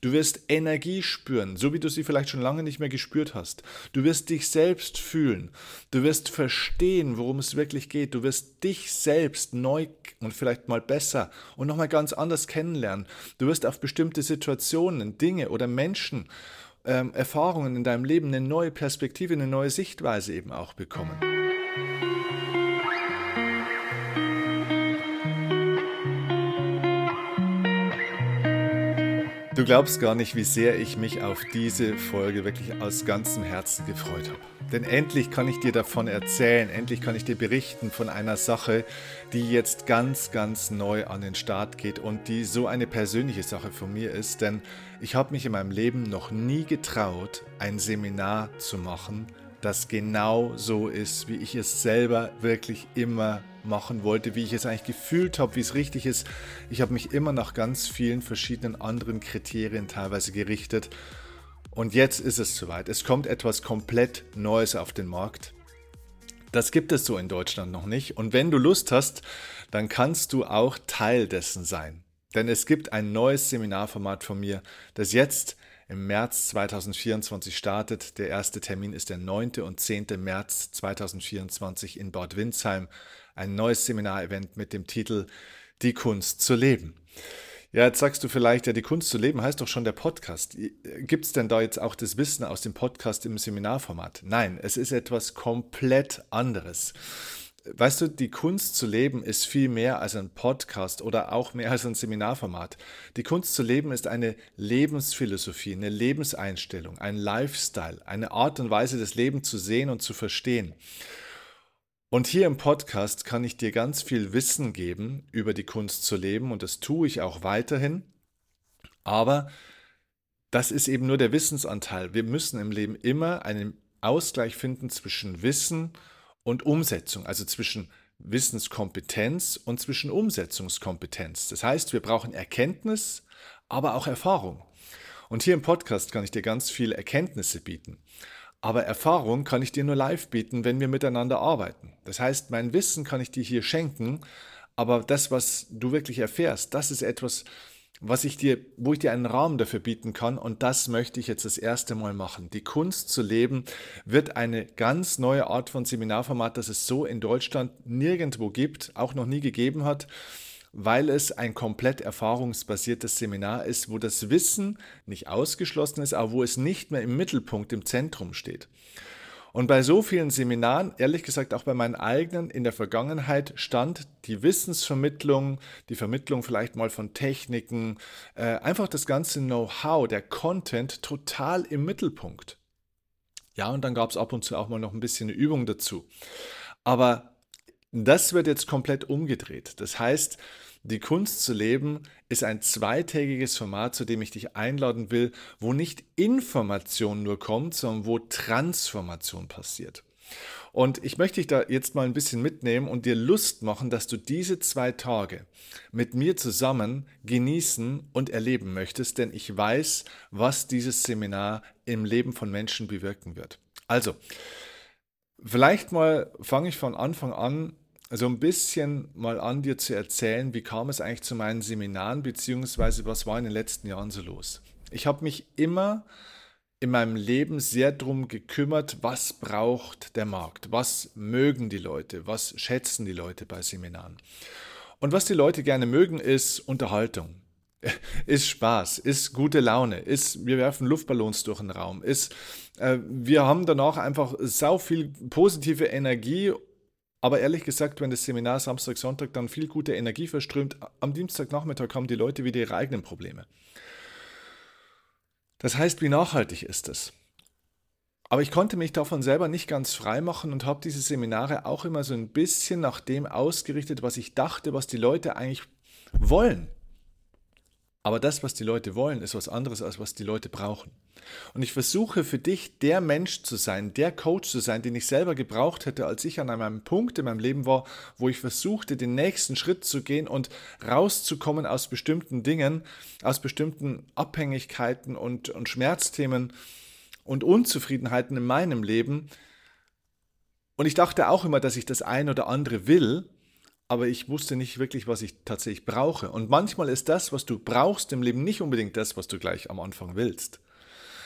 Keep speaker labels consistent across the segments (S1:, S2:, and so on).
S1: Du wirst Energie spüren, so wie du sie vielleicht schon lange nicht mehr gespürt hast. Du wirst dich selbst fühlen. Du wirst verstehen, worum es wirklich geht. Du wirst dich selbst neu und vielleicht mal besser und nochmal ganz anders kennenlernen. Du wirst auf bestimmte Situationen, Dinge oder Menschen, ähm, Erfahrungen in deinem Leben eine neue Perspektive, eine neue Sichtweise eben auch bekommen. Du glaubst gar nicht, wie sehr ich mich auf diese Folge wirklich aus ganzem Herzen gefreut habe. Denn endlich kann ich dir davon erzählen, endlich kann ich dir berichten von einer Sache, die jetzt ganz, ganz neu an den Start geht und die so eine persönliche Sache von mir ist. Denn ich habe mich in meinem Leben noch nie getraut, ein Seminar zu machen, das genau so ist, wie ich es selber wirklich immer machen wollte, wie ich es eigentlich gefühlt habe, wie es richtig ist. Ich habe mich immer nach ganz vielen verschiedenen anderen Kriterien teilweise gerichtet. Und jetzt ist es soweit. Es kommt etwas komplett Neues auf den Markt. Das gibt es so in Deutschland noch nicht. Und wenn du Lust hast, dann kannst du auch Teil dessen sein. Denn es gibt ein neues Seminarformat von mir, das jetzt im März 2024 startet. Der erste Termin ist der 9. und 10. März 2024 in Bad Windsheim ein neues Seminarevent mit dem Titel Die Kunst zu leben. Ja, jetzt sagst du vielleicht, ja, die Kunst zu leben heißt doch schon der Podcast. Gibt es denn da jetzt auch das Wissen aus dem Podcast im Seminarformat? Nein, es ist etwas komplett anderes. Weißt du, die Kunst zu leben ist viel mehr als ein Podcast oder auch mehr als ein Seminarformat. Die Kunst zu leben ist eine Lebensphilosophie, eine Lebenseinstellung, ein Lifestyle, eine Art und Weise, das Leben zu sehen und zu verstehen. Und hier im Podcast kann ich dir ganz viel Wissen geben über die Kunst zu leben und das tue ich auch weiterhin. Aber das ist eben nur der Wissensanteil. Wir müssen im Leben immer einen Ausgleich finden zwischen Wissen und Umsetzung, also zwischen Wissenskompetenz und zwischen Umsetzungskompetenz. Das heißt, wir brauchen Erkenntnis, aber auch Erfahrung. Und hier im Podcast kann ich dir ganz viele Erkenntnisse bieten. Aber Erfahrung kann ich dir nur live bieten, wenn wir miteinander arbeiten. Das heißt, mein Wissen kann ich dir hier schenken, aber das, was du wirklich erfährst, das ist etwas, was ich dir, wo ich dir einen Rahmen dafür bieten kann und das möchte ich jetzt das erste Mal machen. Die Kunst zu leben wird eine ganz neue Art von Seminarformat, das es so in Deutschland nirgendwo gibt, auch noch nie gegeben hat weil es ein komplett erfahrungsbasiertes Seminar ist, wo das Wissen nicht ausgeschlossen ist, aber wo es nicht mehr im Mittelpunkt, im Zentrum steht. Und bei so vielen Seminaren, ehrlich gesagt auch bei meinen eigenen in der Vergangenheit, stand die Wissensvermittlung, die Vermittlung vielleicht mal von Techniken, äh, einfach das ganze Know-how, der Content total im Mittelpunkt. Ja, und dann gab es ab und zu auch mal noch ein bisschen eine Übung dazu. Aber das wird jetzt komplett umgedreht. Das heißt, die Kunst zu leben ist ein zweitägiges Format, zu dem ich dich einladen will, wo nicht Information nur kommt, sondern wo Transformation passiert. Und ich möchte dich da jetzt mal ein bisschen mitnehmen und dir Lust machen, dass du diese zwei Tage mit mir zusammen genießen und erleben möchtest, denn ich weiß, was dieses Seminar im Leben von Menschen bewirken wird. Also, Vielleicht mal fange ich von Anfang an so ein bisschen mal an dir zu erzählen, wie kam es eigentlich zu meinen Seminaren, beziehungsweise was war in den letzten Jahren so los. Ich habe mich immer in meinem Leben sehr darum gekümmert, was braucht der Markt, was mögen die Leute, was schätzen die Leute bei Seminaren. Und was die Leute gerne mögen, ist Unterhaltung ist Spaß, ist gute Laune, ist, wir werfen Luftballons durch den Raum, ist, äh, wir haben danach einfach sau viel positive Energie, aber ehrlich gesagt, wenn das Seminar Samstag, Sonntag dann viel gute Energie verströmt, am Dienstagnachmittag haben die Leute wieder ihre eigenen Probleme. Das heißt, wie nachhaltig ist es? Aber ich konnte mich davon selber nicht ganz frei machen und habe diese Seminare auch immer so ein bisschen nach dem ausgerichtet, was ich dachte, was die Leute eigentlich wollen. Aber das, was die Leute wollen, ist was anderes, als was die Leute brauchen. Und ich versuche für dich der Mensch zu sein, der Coach zu sein, den ich selber gebraucht hätte, als ich an einem Punkt in meinem Leben war, wo ich versuchte, den nächsten Schritt zu gehen und rauszukommen aus bestimmten Dingen, aus bestimmten Abhängigkeiten und, und Schmerzthemen und Unzufriedenheiten in meinem Leben. Und ich dachte auch immer, dass ich das ein oder andere will, aber ich wusste nicht wirklich, was ich tatsächlich brauche. Und manchmal ist das, was du brauchst im Leben, nicht unbedingt das, was du gleich am Anfang willst.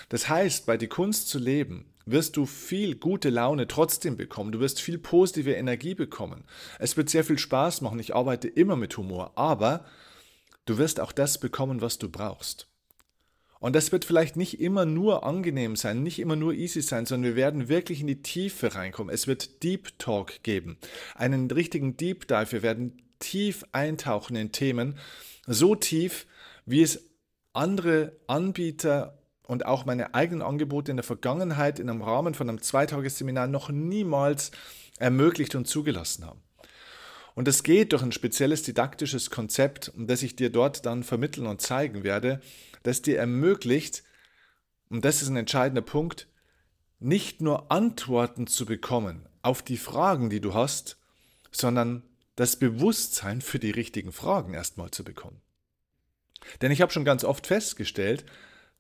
S1: Das heißt, bei die Kunst zu leben, wirst du viel gute Laune trotzdem bekommen. Du wirst viel positive Energie bekommen. Es wird sehr viel Spaß machen. Ich arbeite immer mit Humor, aber du wirst auch das bekommen, was du brauchst. Und das wird vielleicht nicht immer nur angenehm sein, nicht immer nur easy sein, sondern wir werden wirklich in die Tiefe reinkommen. Es wird Deep Talk geben, einen richtigen Deep Dive. Wir werden tief eintauchen in Themen, so tief, wie es andere Anbieter und auch meine eigenen Angebote in der Vergangenheit in einem Rahmen von einem Zweitagesseminar noch niemals ermöglicht und zugelassen haben. Und das geht durch ein spezielles didaktisches Konzept, das ich dir dort dann vermitteln und zeigen werde, das dir ermöglicht, und das ist ein entscheidender Punkt, nicht nur Antworten zu bekommen auf die Fragen, die du hast, sondern das Bewusstsein für die richtigen Fragen erstmal zu bekommen. Denn ich habe schon ganz oft festgestellt,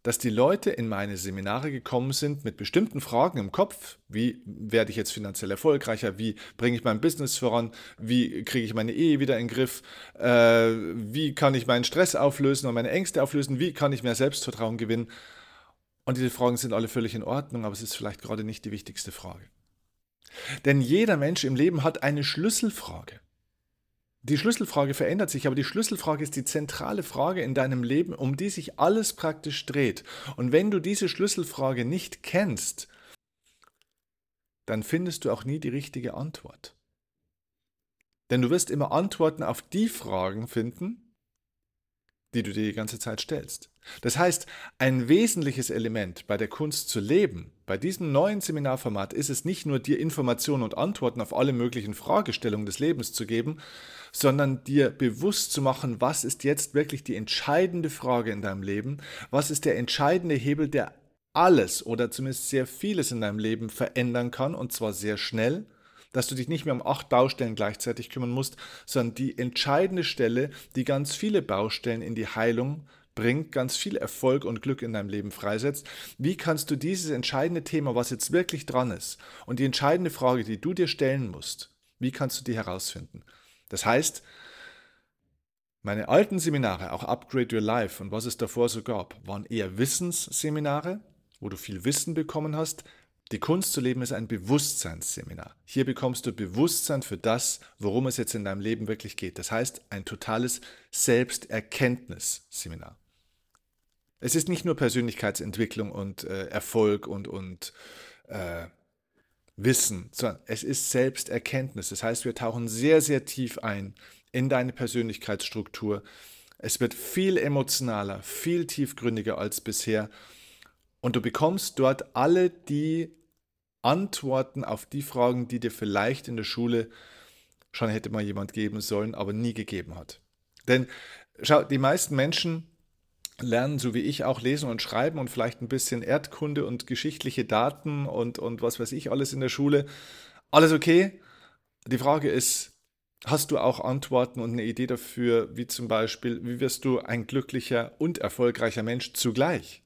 S1: dass die Leute in meine Seminare gekommen sind mit bestimmten Fragen im Kopf. Wie werde ich jetzt finanziell erfolgreicher? Wie bringe ich mein Business voran? Wie kriege ich meine Ehe wieder in den Griff? Äh, wie kann ich meinen Stress auflösen und meine Ängste auflösen? Wie kann ich mehr Selbstvertrauen gewinnen? Und diese Fragen sind alle völlig in Ordnung, aber es ist vielleicht gerade nicht die wichtigste Frage. Denn jeder Mensch im Leben hat eine Schlüsselfrage. Die Schlüsselfrage verändert sich, aber die Schlüsselfrage ist die zentrale Frage in deinem Leben, um die sich alles praktisch dreht. Und wenn du diese Schlüsselfrage nicht kennst, dann findest du auch nie die richtige Antwort. Denn du wirst immer Antworten auf die Fragen finden, die du dir die ganze Zeit stellst. Das heißt, ein wesentliches Element bei der Kunst zu leben, bei diesem neuen Seminarformat ist es nicht nur dir Informationen und Antworten auf alle möglichen Fragestellungen des Lebens zu geben, sondern dir bewusst zu machen, was ist jetzt wirklich die entscheidende Frage in deinem Leben, was ist der entscheidende Hebel, der alles oder zumindest sehr vieles in deinem Leben verändern kann und zwar sehr schnell dass du dich nicht mehr um acht Baustellen gleichzeitig kümmern musst, sondern die entscheidende Stelle, die ganz viele Baustellen in die Heilung bringt, ganz viel Erfolg und Glück in deinem Leben freisetzt. Wie kannst du dieses entscheidende Thema, was jetzt wirklich dran ist, und die entscheidende Frage, die du dir stellen musst, wie kannst du die herausfinden? Das heißt, meine alten Seminare, auch Upgrade Your Life und was es davor so gab, waren eher Wissensseminare, wo du viel Wissen bekommen hast, die Kunst zu leben ist ein Bewusstseinsseminar. Hier bekommst du Bewusstsein für das, worum es jetzt in deinem Leben wirklich geht. Das heißt, ein totales Selbsterkenntnisseminar. Es ist nicht nur Persönlichkeitsentwicklung und äh, Erfolg und, und äh, Wissen, sondern es ist Selbsterkenntnis. Das heißt, wir tauchen sehr, sehr tief ein in deine Persönlichkeitsstruktur. Es wird viel emotionaler, viel tiefgründiger als bisher. Und du bekommst dort alle die Antworten auf die Fragen, die dir vielleicht in der Schule schon hätte mal jemand geben sollen, aber nie gegeben hat. Denn schau, die meisten Menschen lernen, so wie ich, auch lesen und schreiben und vielleicht ein bisschen Erdkunde und geschichtliche Daten und, und was weiß ich alles in der Schule. Alles okay. Die Frage ist, hast du auch Antworten und eine Idee dafür, wie zum Beispiel, wie wirst du ein glücklicher und erfolgreicher Mensch zugleich?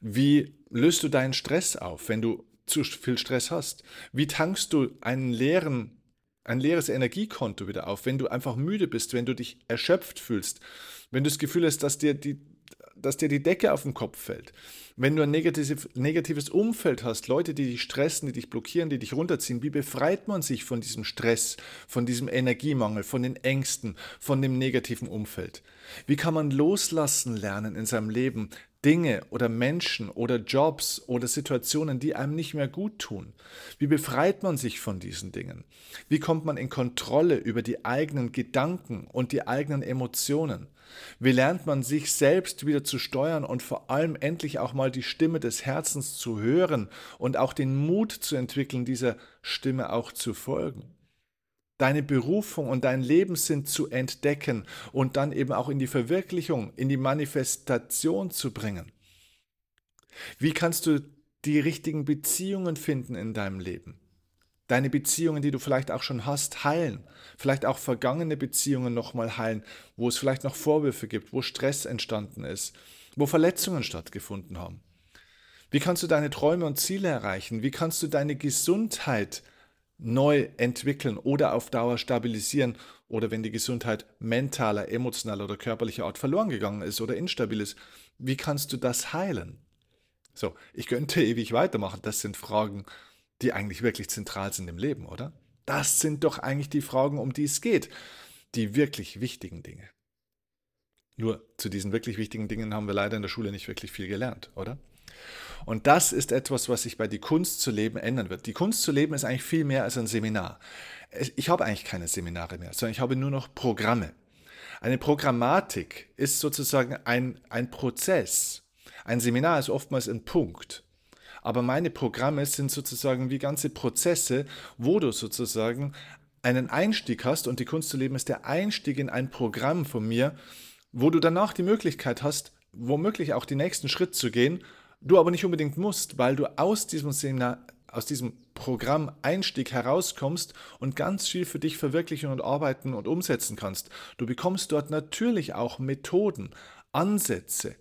S1: Wie löst du deinen Stress auf, wenn du zu viel Stress hast? Wie tankst du einen leeren, ein leeres Energiekonto wieder auf, wenn du einfach müde bist, wenn du dich erschöpft fühlst, wenn du das Gefühl hast, dass dir die, dass dir die Decke auf den Kopf fällt, wenn du ein negatives, negatives Umfeld hast, Leute, die dich stressen, die dich blockieren, die dich runterziehen, wie befreit man sich von diesem Stress, von diesem Energiemangel, von den Ängsten, von dem negativen Umfeld? Wie kann man loslassen lernen in seinem Leben, Dinge oder Menschen oder Jobs oder Situationen, die einem nicht mehr gut tun? Wie befreit man sich von diesen Dingen? Wie kommt man in Kontrolle über die eigenen Gedanken und die eigenen Emotionen? Wie lernt man sich selbst wieder zu steuern und vor allem endlich auch mal die Stimme des Herzens zu hören und auch den Mut zu entwickeln, dieser Stimme auch zu folgen? Deine Berufung und dein Lebenssinn zu entdecken und dann eben auch in die Verwirklichung, in die Manifestation zu bringen. Wie kannst du die richtigen Beziehungen finden in deinem Leben? Deine Beziehungen, die du vielleicht auch schon hast, heilen. Vielleicht auch vergangene Beziehungen nochmal heilen, wo es vielleicht noch Vorwürfe gibt, wo Stress entstanden ist, wo Verletzungen stattgefunden haben. Wie kannst du deine Träume und Ziele erreichen? Wie kannst du deine Gesundheit neu entwickeln oder auf Dauer stabilisieren oder wenn die Gesundheit mentaler, emotionaler oder körperlicher Art verloren gegangen ist oder instabil ist, wie kannst du das heilen? So, ich könnte ewig weitermachen. Das sind Fragen, die eigentlich wirklich zentral sind im Leben, oder? Das sind doch eigentlich die Fragen, um die es geht. Die wirklich wichtigen Dinge. Nur zu diesen wirklich wichtigen Dingen haben wir leider in der Schule nicht wirklich viel gelernt, oder? Und das ist etwas, was sich bei Die Kunst zu leben ändern wird. Die Kunst zu leben ist eigentlich viel mehr als ein Seminar. Ich habe eigentlich keine Seminare mehr, sondern ich habe nur noch Programme. Eine Programmatik ist sozusagen ein, ein Prozess. Ein Seminar ist oftmals ein Punkt. Aber meine Programme sind sozusagen wie ganze Prozesse, wo du sozusagen einen Einstieg hast und die Kunst zu leben ist der Einstieg in ein Programm von mir, wo du danach die Möglichkeit hast, womöglich auch den nächsten Schritt zu gehen du aber nicht unbedingt musst, weil du aus diesem Seminar, aus diesem Programm Einstieg herauskommst und ganz viel für dich verwirklichen und arbeiten und umsetzen kannst. Du bekommst dort natürlich auch Methoden, Ansätze,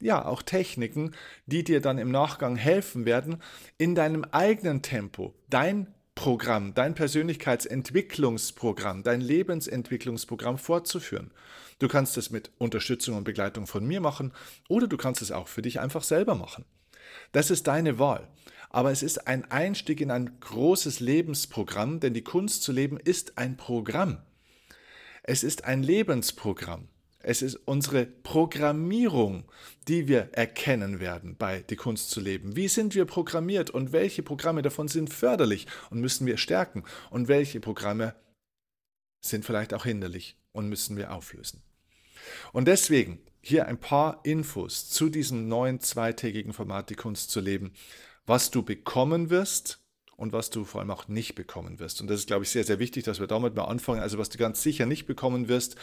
S1: ja, auch Techniken, die dir dann im Nachgang helfen werden, in deinem eigenen Tempo dein Programm, dein Persönlichkeitsentwicklungsprogramm, dein Lebensentwicklungsprogramm fortzuführen. Du kannst es mit Unterstützung und Begleitung von mir machen oder du kannst es auch für dich einfach selber machen. Das ist deine Wahl. Aber es ist ein Einstieg in ein großes Lebensprogramm, denn die Kunst zu leben ist ein Programm. Es ist ein Lebensprogramm. Es ist unsere Programmierung, die wir erkennen werden bei Die Kunst zu leben. Wie sind wir programmiert und welche Programme davon sind förderlich und müssen wir stärken und welche Programme sind vielleicht auch hinderlich und müssen wir auflösen. Und deswegen hier ein paar Infos zu diesem neuen zweitägigen Format Die Kunst zu leben, was du bekommen wirst und was du vor allem auch nicht bekommen wirst. Und das ist, glaube ich, sehr, sehr wichtig, dass wir damit mal anfangen. Also was du ganz sicher nicht bekommen wirst.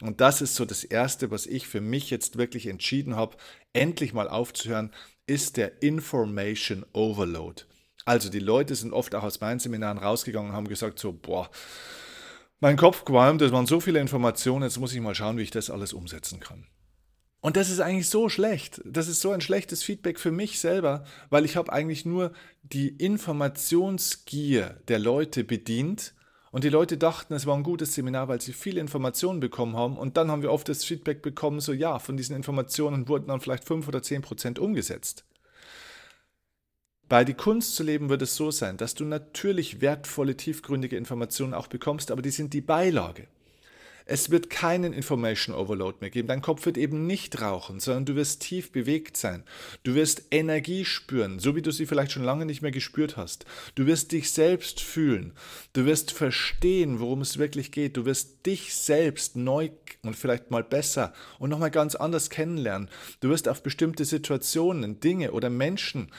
S1: Und das ist so das Erste, was ich für mich jetzt wirklich entschieden habe, endlich mal aufzuhören, ist der Information Overload. Also die Leute sind oft auch aus meinen Seminaren rausgegangen und haben gesagt so, boah, mein Kopf qualmt, es waren so viele Informationen, jetzt muss ich mal schauen, wie ich das alles umsetzen kann. Und das ist eigentlich so schlecht. Das ist so ein schlechtes Feedback für mich selber, weil ich habe eigentlich nur die Informationsgier der Leute bedient und die Leute dachten, es war ein gutes Seminar, weil sie viele Informationen bekommen haben. Und dann haben wir oft das Feedback bekommen, so ja, von diesen Informationen wurden dann vielleicht fünf oder zehn Prozent umgesetzt. Bei Die Kunst zu leben wird es so sein, dass du natürlich wertvolle, tiefgründige Informationen auch bekommst, aber die sind die Beilage. Es wird keinen Information Overload mehr geben. Dein Kopf wird eben nicht rauchen, sondern du wirst tief bewegt sein. Du wirst Energie spüren, so wie du sie vielleicht schon lange nicht mehr gespürt hast. Du wirst dich selbst fühlen. Du wirst verstehen, worum es wirklich geht. Du wirst dich selbst neu und vielleicht mal besser und nochmal ganz anders kennenlernen. Du wirst auf bestimmte Situationen, Dinge oder Menschen,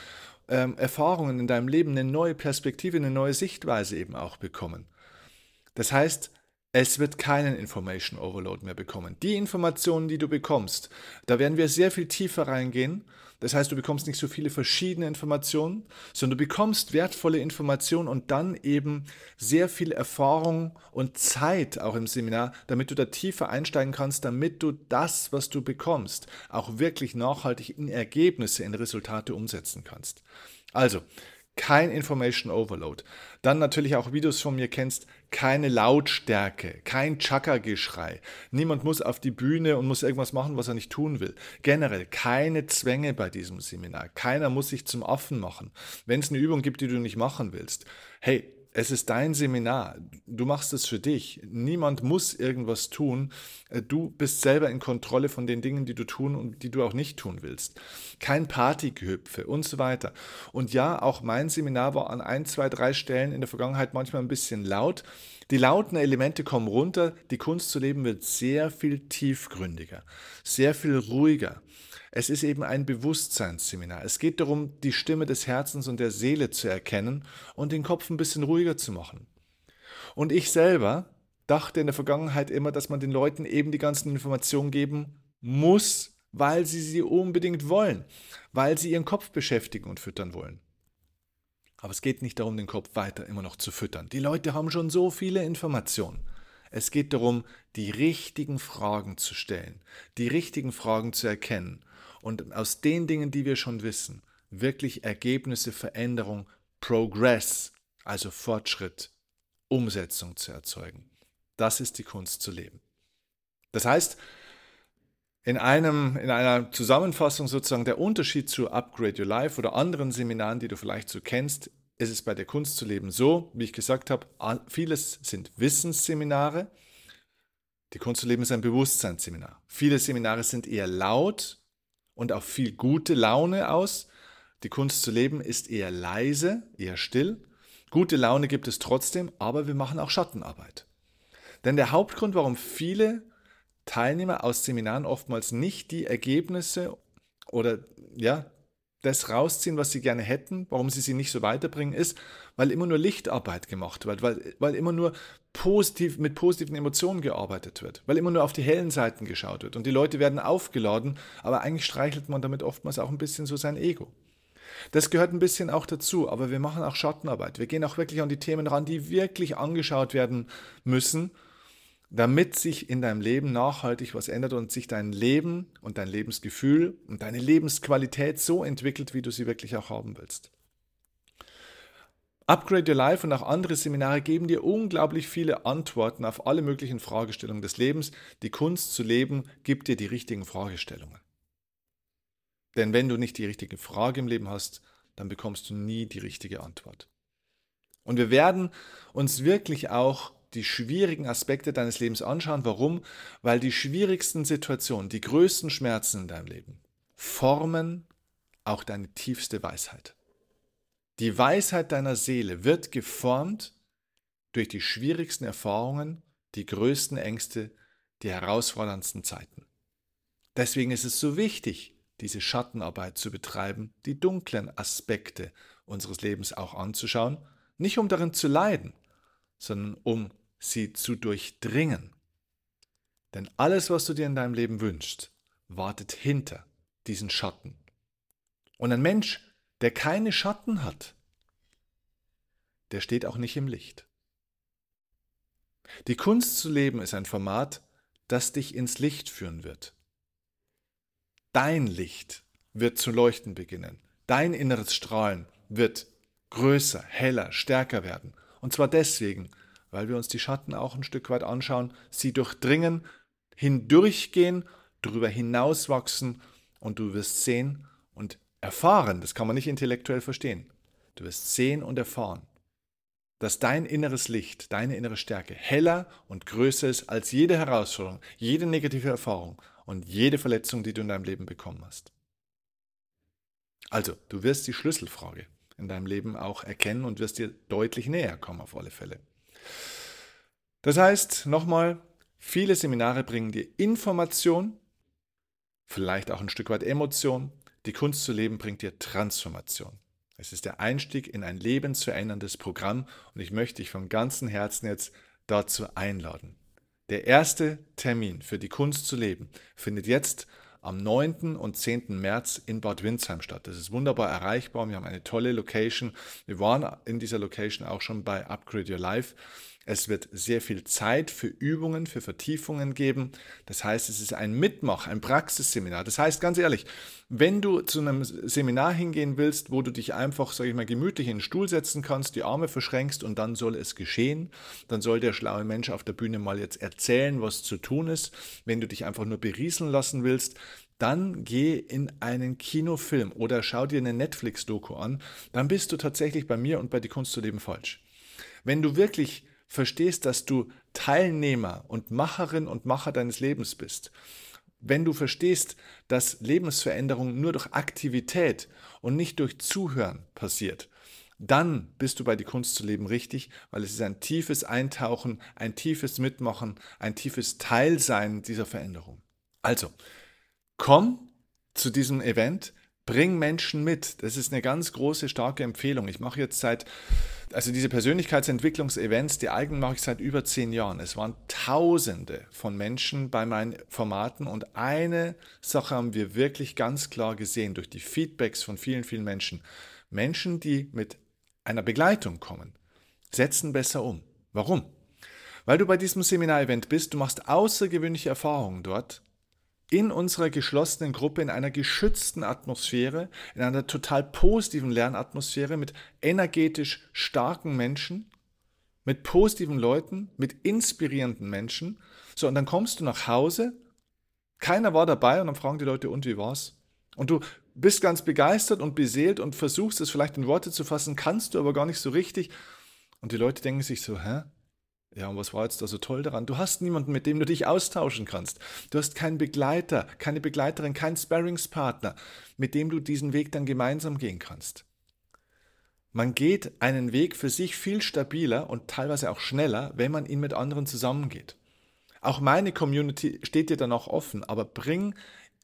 S1: ähm, Erfahrungen in deinem Leben eine neue Perspektive, eine neue Sichtweise eben auch bekommen. Das heißt, es wird keinen Information Overload mehr bekommen. Die Informationen, die du bekommst, da werden wir sehr viel tiefer reingehen. Das heißt, du bekommst nicht so viele verschiedene Informationen, sondern du bekommst wertvolle Informationen und dann eben sehr viel Erfahrung und Zeit auch im Seminar, damit du da tiefer einsteigen kannst, damit du das, was du bekommst, auch wirklich nachhaltig in Ergebnisse, in Resultate umsetzen kannst. Also, kein Information Overload. Dann natürlich auch, es von mir kennst, keine Lautstärke, kein Chaka-Geschrei. Niemand muss auf die Bühne und muss irgendwas machen, was er nicht tun will. Generell keine Zwänge bei diesem Seminar. Keiner muss sich zum Affen machen. Wenn es eine Übung gibt, die du nicht machen willst, hey, es ist dein Seminar. Du machst es für dich. Niemand muss irgendwas tun. Äh, du bist selber in Kontrolle von den Dingen, die du tun und die du auch nicht tun willst. Kein Partygehüpfe und so weiter. Und ja, auch mein Seminar war an ein, zwei, drei Stellen in der Vergangenheit manchmal ein bisschen laut. Die lauten Elemente kommen runter. Die Kunst zu leben wird sehr viel tiefgründiger, sehr viel ruhiger. Es ist eben ein Bewusstseinsseminar. Es geht darum, die Stimme des Herzens und der Seele zu erkennen und den Kopf ein bisschen ruhiger zu machen. Und ich selber dachte in der Vergangenheit immer, dass man den Leuten eben die ganzen Informationen geben muss, weil sie sie unbedingt wollen, weil sie ihren Kopf beschäftigen und füttern wollen. Aber es geht nicht darum, den Kopf weiter immer noch zu füttern. Die Leute haben schon so viele Informationen. Es geht darum, die richtigen Fragen zu stellen, die richtigen Fragen zu erkennen und aus den Dingen, die wir schon wissen, wirklich Ergebnisse, Veränderung, Progress, also Fortschritt Umsetzung zu erzeugen. Das ist die Kunst zu leben. Das heißt, in, einem, in einer Zusammenfassung sozusagen der Unterschied zu Upgrade Your Life oder anderen Seminaren, die du vielleicht so kennst, ist es bei der Kunst zu leben so, wie ich gesagt habe, vieles sind Wissensseminare. Die Kunst zu leben ist ein Bewusstseinsseminar. Viele Seminare sind eher laut und auf viel gute Laune aus. Die Kunst zu leben ist eher leise, eher still. Gute Laune gibt es trotzdem, aber wir machen auch Schattenarbeit. Denn der Hauptgrund, warum viele Teilnehmer aus Seminaren oftmals nicht die Ergebnisse oder ja, das rausziehen, was sie gerne hätten, warum sie sie nicht so weiterbringen, ist, weil immer nur Lichtarbeit gemacht wird, weil, weil immer nur positiv, mit positiven Emotionen gearbeitet wird, weil immer nur auf die hellen Seiten geschaut wird und die Leute werden aufgeladen, aber eigentlich streichelt man damit oftmals auch ein bisschen so sein Ego. Das gehört ein bisschen auch dazu, aber wir machen auch Schattenarbeit. Wir gehen auch wirklich an die Themen ran, die wirklich angeschaut werden müssen damit sich in deinem Leben nachhaltig was ändert und sich dein Leben und dein Lebensgefühl und deine Lebensqualität so entwickelt, wie du sie wirklich auch haben willst. Upgrade Your Life und auch andere Seminare geben dir unglaublich viele Antworten auf alle möglichen Fragestellungen des Lebens. Die Kunst zu leben gibt dir die richtigen Fragestellungen. Denn wenn du nicht die richtige Frage im Leben hast, dann bekommst du nie die richtige Antwort. Und wir werden uns wirklich auch die schwierigen Aspekte deines Lebens anschauen. Warum? Weil die schwierigsten Situationen, die größten Schmerzen in deinem Leben formen auch deine tiefste Weisheit. Die Weisheit deiner Seele wird geformt durch die schwierigsten Erfahrungen, die größten Ängste, die herausforderndsten Zeiten. Deswegen ist es so wichtig, diese Schattenarbeit zu betreiben, die dunklen Aspekte unseres Lebens auch anzuschauen, nicht um darin zu leiden, sondern um sie zu durchdringen. Denn alles, was du dir in deinem Leben wünschst, wartet hinter diesen Schatten. Und ein Mensch, der keine Schatten hat, der steht auch nicht im Licht. Die Kunst zu leben ist ein Format, das dich ins Licht führen wird. Dein Licht wird zu leuchten beginnen. Dein inneres Strahlen wird größer, heller, stärker werden. Und zwar deswegen, weil wir uns die Schatten auch ein Stück weit anschauen, sie durchdringen, hindurchgehen, darüber hinauswachsen und du wirst sehen und erfahren, das kann man nicht intellektuell verstehen, du wirst sehen und erfahren, dass dein inneres Licht, deine innere Stärke heller und größer ist als jede Herausforderung, jede negative Erfahrung und jede Verletzung, die du in deinem Leben bekommen hast. Also, du wirst die Schlüsselfrage in deinem Leben auch erkennen und wirst dir deutlich näher kommen auf alle Fälle. Das heißt, nochmal, viele Seminare bringen dir Information, vielleicht auch ein Stück weit Emotion. Die Kunst zu leben bringt dir Transformation. Es ist der Einstieg in ein lebensveränderndes Programm und ich möchte dich von ganzem Herzen jetzt dazu einladen. Der erste Termin für die Kunst zu leben findet jetzt am 9. und 10. März in Bad Windsheim statt. Das ist wunderbar erreichbar. Wir haben eine tolle Location. Wir waren in dieser Location auch schon bei Upgrade Your Life. Es wird sehr viel Zeit für Übungen, für Vertiefungen geben. Das heißt, es ist ein Mitmach, ein Praxisseminar. Das heißt, ganz ehrlich, wenn du zu einem Seminar hingehen willst, wo du dich einfach, sage ich mal, gemütlich in den Stuhl setzen kannst, die Arme verschränkst und dann soll es geschehen, dann soll der schlaue Mensch auf der Bühne mal jetzt erzählen, was zu tun ist. Wenn du dich einfach nur berieseln lassen willst, dann geh in einen Kinofilm oder schau dir eine Netflix-Doku an, dann bist du tatsächlich bei mir und bei Die Kunst zu leben falsch. Wenn du wirklich verstehst, dass du Teilnehmer und Macherin und Macher deines Lebens bist, wenn du verstehst, dass Lebensveränderung nur durch Aktivität und nicht durch Zuhören passiert, dann bist du bei die Kunst zu leben richtig, weil es ist ein tiefes Eintauchen, ein tiefes Mitmachen, ein tiefes Teilsein dieser Veränderung. Also, komm zu diesem Event, bring Menschen mit. Das ist eine ganz große, starke Empfehlung. Ich mache jetzt seit also diese Persönlichkeitsentwicklungsevents, die eigenen mache ich seit über zehn Jahren. Es waren Tausende von Menschen bei meinen Formaten und eine Sache haben wir wirklich ganz klar gesehen durch die Feedbacks von vielen, vielen Menschen. Menschen, die mit einer Begleitung kommen, setzen besser um. Warum? Weil du bei diesem Seminarevent bist, du machst außergewöhnliche Erfahrungen dort in unserer geschlossenen Gruppe, in einer geschützten Atmosphäre, in einer total positiven Lernatmosphäre mit energetisch starken Menschen. mit positiven Leuten, mit inspirierenden Menschen. So, und dann kommst du nach Hause, keiner war dabei und dann fragen die Leute, und wie war's? Und du bist ganz begeistert und beseelt und versuchst es vielleicht in Worte zu fassen, kannst du aber gar nicht so richtig. Und die Leute denken sich so, hä? Ja, und was war jetzt da so toll daran? Du hast niemanden, mit dem du dich austauschen kannst. Du hast keinen Begleiter, keine Begleiterin, keinen Sparringspartner, mit dem du diesen Weg dann gemeinsam gehen kannst. Man geht einen Weg für sich viel stabiler und teilweise auch schneller, wenn man ihn mit anderen zusammengeht. Auch meine Community steht dir dann auch offen, aber bring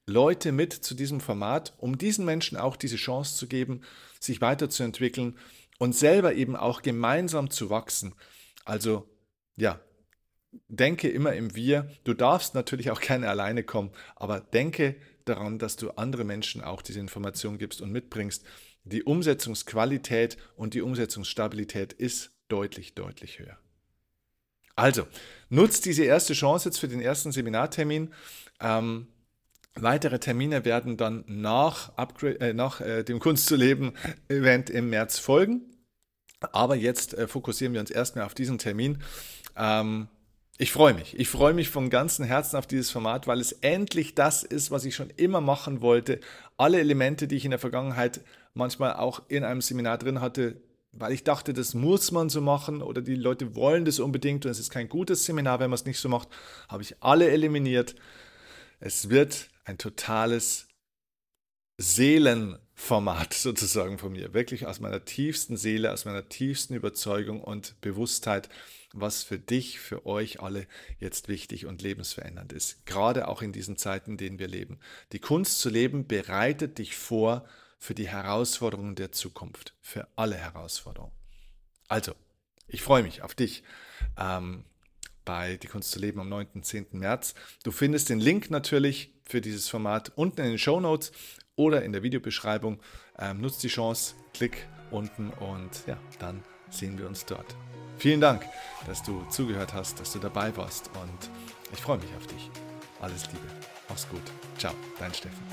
S1: Leute mit zu diesem Format, um diesen Menschen auch diese Chance zu geben, sich weiterzuentwickeln und selber eben auch gemeinsam zu wachsen. Also ja, denke immer im Wir. Du darfst natürlich auch gerne alleine kommen, aber denke daran, dass du andere Menschen auch diese Information gibst und mitbringst, die Umsetzungsqualität und die Umsetzungsstabilität ist deutlich, deutlich höher. Also, nutzt diese erste Chance jetzt für den ersten Seminartermin. Ähm, weitere Termine werden dann nach, Upgrade, äh, nach äh, dem Kunst zu leben Event im März folgen. Aber jetzt äh, fokussieren wir uns erstmal auf diesen Termin. Ähm, ich freue mich. Ich freue mich von ganzem Herzen auf dieses Format, weil es endlich das ist, was ich schon immer machen wollte. Alle Elemente, die ich in der Vergangenheit manchmal auch in einem Seminar drin hatte, weil ich dachte, das muss man so machen oder die Leute wollen das unbedingt und es ist kein gutes Seminar, wenn man es nicht so macht, habe ich alle eliminiert. Es wird ein totales Seelenformat sozusagen von mir, wirklich aus meiner tiefsten Seele, aus meiner tiefsten Überzeugung und Bewusstheit was für dich, für euch alle jetzt wichtig und lebensverändernd ist. Gerade auch in diesen Zeiten, in denen wir leben. Die Kunst zu leben bereitet dich vor für die Herausforderungen der Zukunft, für alle Herausforderungen. Also, ich freue mich auf dich ähm, bei Die Kunst zu leben am 9. und 10. März. Du findest den Link natürlich für dieses Format unten in den Show Notes oder in der Videobeschreibung. Ähm, nutzt die Chance, klick unten und ja, dann sehen wir uns dort. Vielen Dank, dass du zugehört hast, dass du dabei warst und ich freue mich auf dich. Alles Liebe. Mach's gut. Ciao, dein Steffen.